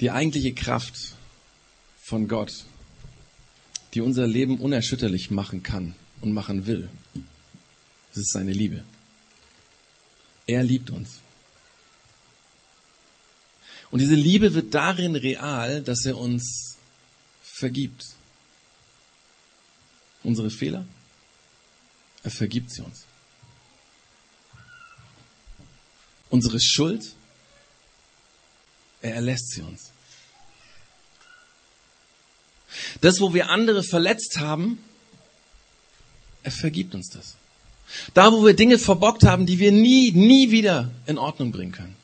Die eigentliche Kraft von Gott, die unser Leben unerschütterlich machen kann und machen will, das ist seine Liebe. Er liebt uns. Und diese Liebe wird darin real, dass er uns vergibt. Unsere Fehler, er vergibt sie uns. Unsere Schuld, er erlässt sie uns. Das, wo wir andere verletzt haben, er vergibt uns das. Da, wo wir Dinge verbockt haben, die wir nie, nie wieder in Ordnung bringen können.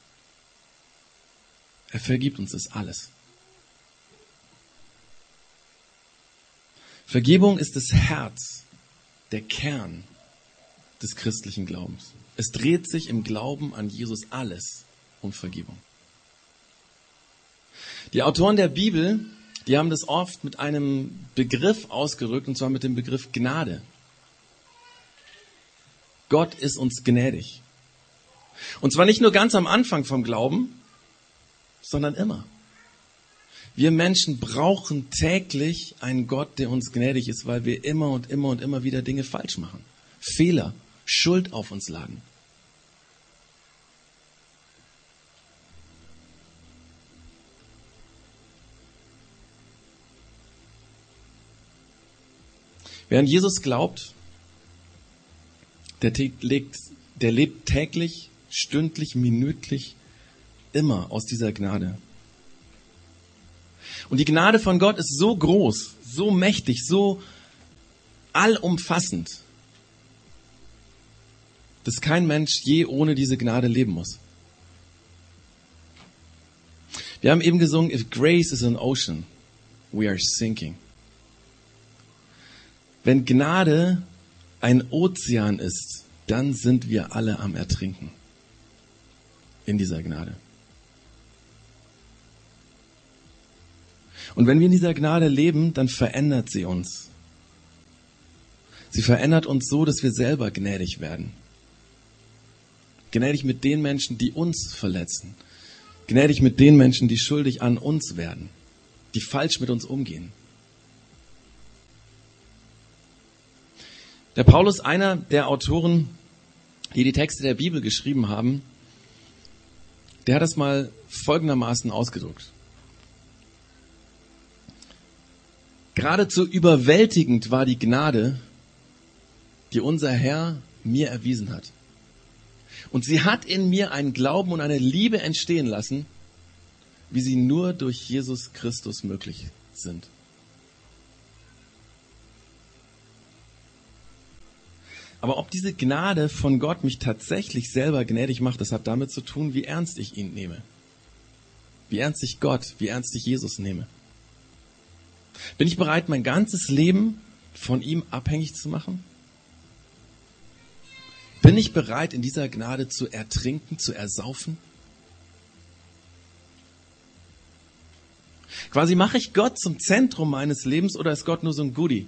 Er vergibt uns das alles. Vergebung ist das Herz, der Kern des christlichen Glaubens. Es dreht sich im Glauben an Jesus alles um Vergebung. Die Autoren der Bibel, die haben das oft mit einem Begriff ausgerückt, und zwar mit dem Begriff Gnade. Gott ist uns gnädig. Und zwar nicht nur ganz am Anfang vom Glauben, sondern immer. Wir Menschen brauchen täglich einen Gott, der uns gnädig ist, weil wir immer und immer und immer wieder Dinge falsch machen. Fehler, Schuld auf uns laden. Wer an Jesus glaubt, der, legt, der lebt täglich, stündlich, minütlich, immer aus dieser Gnade. Und die Gnade von Gott ist so groß, so mächtig, so allumfassend, dass kein Mensch je ohne diese Gnade leben muss. Wir haben eben gesungen, if grace is an ocean, we are sinking. Wenn Gnade ein Ozean ist, dann sind wir alle am Ertrinken in dieser Gnade. Und wenn wir in dieser Gnade leben, dann verändert sie uns. Sie verändert uns so, dass wir selber gnädig werden. Gnädig mit den Menschen, die uns verletzen. Gnädig mit den Menschen, die schuldig an uns werden, die falsch mit uns umgehen. Der Paulus, einer der Autoren, die die Texte der Bibel geschrieben haben, der hat es mal folgendermaßen ausgedrückt. Geradezu überwältigend war die Gnade, die unser Herr mir erwiesen hat. Und sie hat in mir einen Glauben und eine Liebe entstehen lassen, wie sie nur durch Jesus Christus möglich sind. Aber ob diese Gnade von Gott mich tatsächlich selber gnädig macht, das hat damit zu tun, wie ernst ich ihn nehme. Wie ernst ich Gott, wie ernst ich Jesus nehme. Bin ich bereit, mein ganzes Leben von ihm abhängig zu machen? Bin ich bereit, in dieser Gnade zu ertrinken, zu ersaufen? Quasi mache ich Gott zum Zentrum meines Lebens oder ist Gott nur so ein Goodie?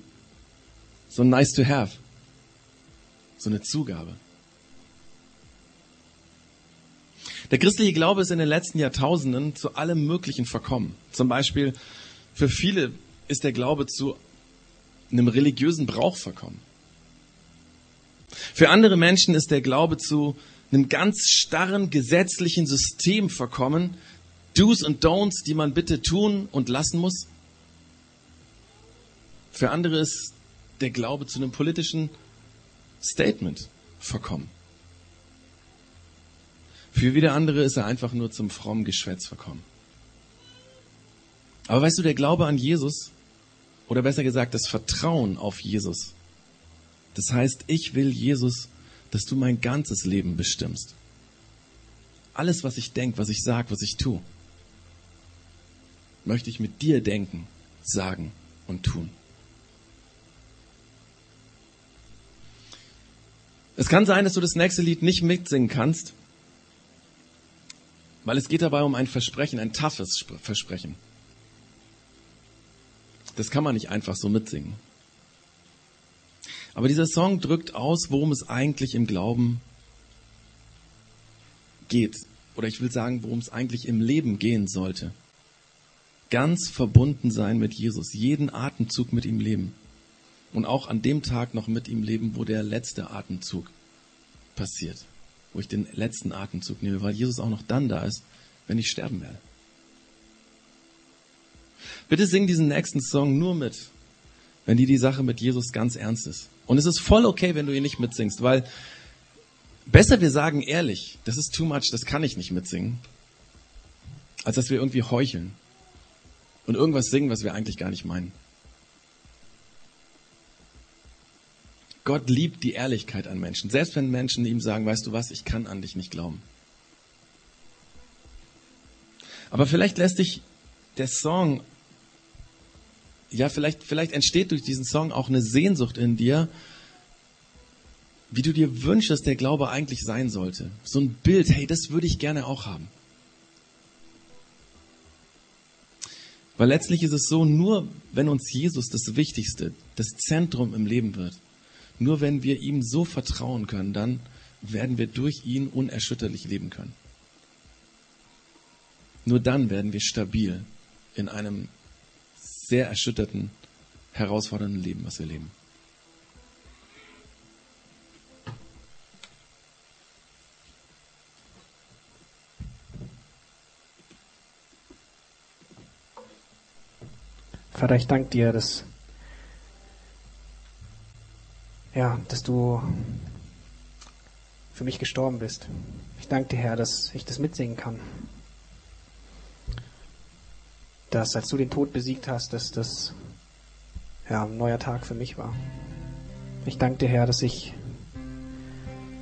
So ein nice to have? So eine Zugabe? Der christliche Glaube ist in den letzten Jahrtausenden zu allem Möglichen verkommen. Zum Beispiel für viele ist der Glaube zu einem religiösen Brauch verkommen. Für andere Menschen ist der Glaube zu einem ganz starren gesetzlichen System verkommen, Do's und Don'ts, die man bitte tun und lassen muss. Für andere ist der Glaube zu einem politischen Statement verkommen. Für wieder andere ist er einfach nur zum frommen Geschwätz verkommen. Aber weißt du, der Glaube an Jesus oder besser gesagt, das Vertrauen auf Jesus. Das heißt, ich will Jesus, dass du mein ganzes Leben bestimmst. Alles, was ich denke, was ich sage, was ich tue, möchte ich mit dir denken, sagen und tun. Es kann sein, dass du das nächste Lied nicht mitsingen kannst, weil es geht dabei um ein Versprechen, ein toughes Versprechen. Das kann man nicht einfach so mitsingen. Aber dieser Song drückt aus, worum es eigentlich im Glauben geht. Oder ich will sagen, worum es eigentlich im Leben gehen sollte. ganz verbunden sein mit Jesus, jeden Atemzug mit ihm leben. Und auch an dem Tag noch mit ihm leben, wo der letzte Atemzug passiert, wo ich den letzten Atemzug nehme, weil Jesus auch noch dann da ist, wenn ich sterben werde. Bitte sing diesen nächsten Song nur mit, wenn dir die Sache mit Jesus ganz ernst ist. Und es ist voll okay, wenn du ihn nicht mitsingst, weil besser wir sagen ehrlich, das ist too much, das kann ich nicht mitsingen, als dass wir irgendwie heucheln und irgendwas singen, was wir eigentlich gar nicht meinen. Gott liebt die Ehrlichkeit an Menschen, selbst wenn Menschen ihm sagen, weißt du was, ich kann an dich nicht glauben. Aber vielleicht lässt dich der Song, ja, vielleicht, vielleicht entsteht durch diesen Song auch eine Sehnsucht in dir, wie du dir wünschst, dass der Glaube eigentlich sein sollte. So ein Bild, hey, das würde ich gerne auch haben. Weil letztlich ist es so, nur wenn uns Jesus das Wichtigste, das Zentrum im Leben wird, nur wenn wir ihm so vertrauen können, dann werden wir durch ihn unerschütterlich leben können. Nur dann werden wir stabil in einem sehr erschütterten, herausfordernden Leben, was wir leben. Vater, ich danke dir, dass, ja, dass du für mich gestorben bist. Ich danke dir, Herr, dass ich das mitsingen kann. Dass, als du den Tod besiegt hast, dass das ja, ein neuer Tag für mich war. Ich danke dir, Herr, dass ich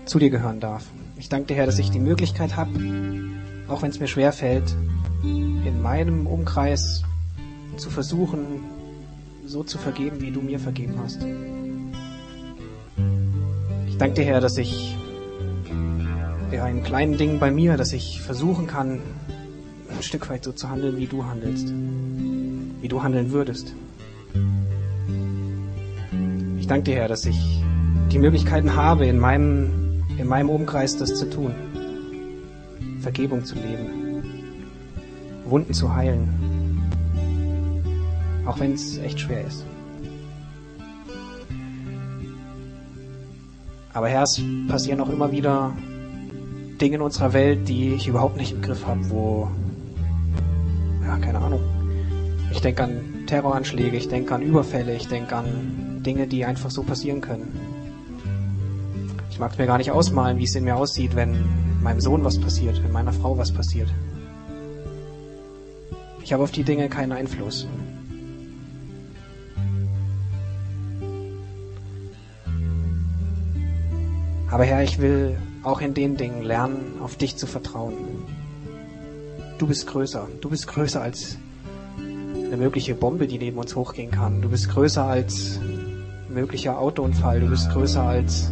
zu dir gehören darf. Ich danke dir, Herr, dass ich die Möglichkeit habe, auch wenn es mir schwer fällt, in meinem Umkreis zu versuchen, so zu vergeben, wie du mir vergeben hast. Ich danke dir, Herr, dass ich ja, in kleinen Dingen bei mir, dass ich versuchen kann, ein Stück weit so zu handeln, wie du handelst, wie du handeln würdest. Ich danke dir, Herr, dass ich die Möglichkeiten habe, in meinem, in meinem Umkreis das zu tun, Vergebung zu leben, Wunden zu heilen, auch wenn es echt schwer ist. Aber Herr, es passieren auch immer wieder Dinge in unserer Welt, die ich überhaupt nicht im Griff habe, wo, ja, keine Ahnung. Ich denke an Terroranschläge, ich denke an Überfälle, ich denke an Dinge, die einfach so passieren können. Ich mag es mir gar nicht ausmalen, wie es in mir aussieht, wenn meinem Sohn was passiert, wenn meiner Frau was passiert. Ich habe auf die Dinge keinen Einfluss. Aber Herr, ich will auch in den Dingen lernen, auf dich zu vertrauen. Du bist größer. Du bist größer als eine mögliche Bombe, die neben uns hochgehen kann. Du bist größer als möglicher Autounfall. Du bist größer als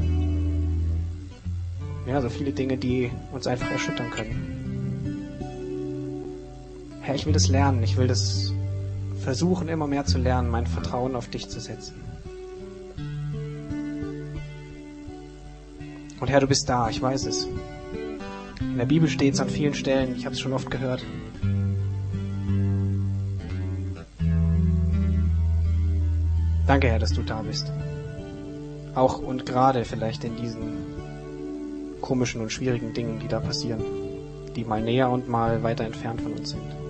ja, so viele Dinge, die uns einfach erschüttern können. Herr, ich will das lernen. Ich will das versuchen, immer mehr zu lernen, mein Vertrauen auf dich zu setzen. Und Herr, du bist da, ich weiß es. In der Bibel steht es an vielen Stellen, ich habe es schon oft gehört. Danke, Herr, dass du da bist. Auch und gerade vielleicht in diesen komischen und schwierigen Dingen, die da passieren, die mal näher und mal weiter entfernt von uns sind.